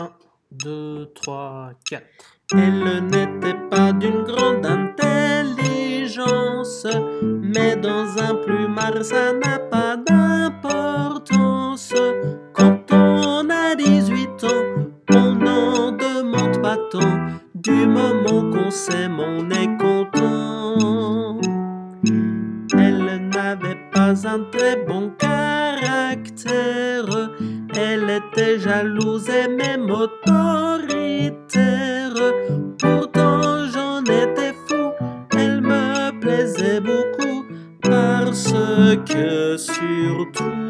1, 2, 3, 4. Elle n'était pas d'une grande intelligence, mais dans un plumard ça n'a pas d'importance. Quand on a 18 ans, on n'en demande pas tant. Du moment qu'on s'aime, on est content. Elle n'avait pas un très bon caractère. Elle était jalouse et même autoritaire. Pourtant j'en étais fou, elle me plaisait beaucoup parce que surtout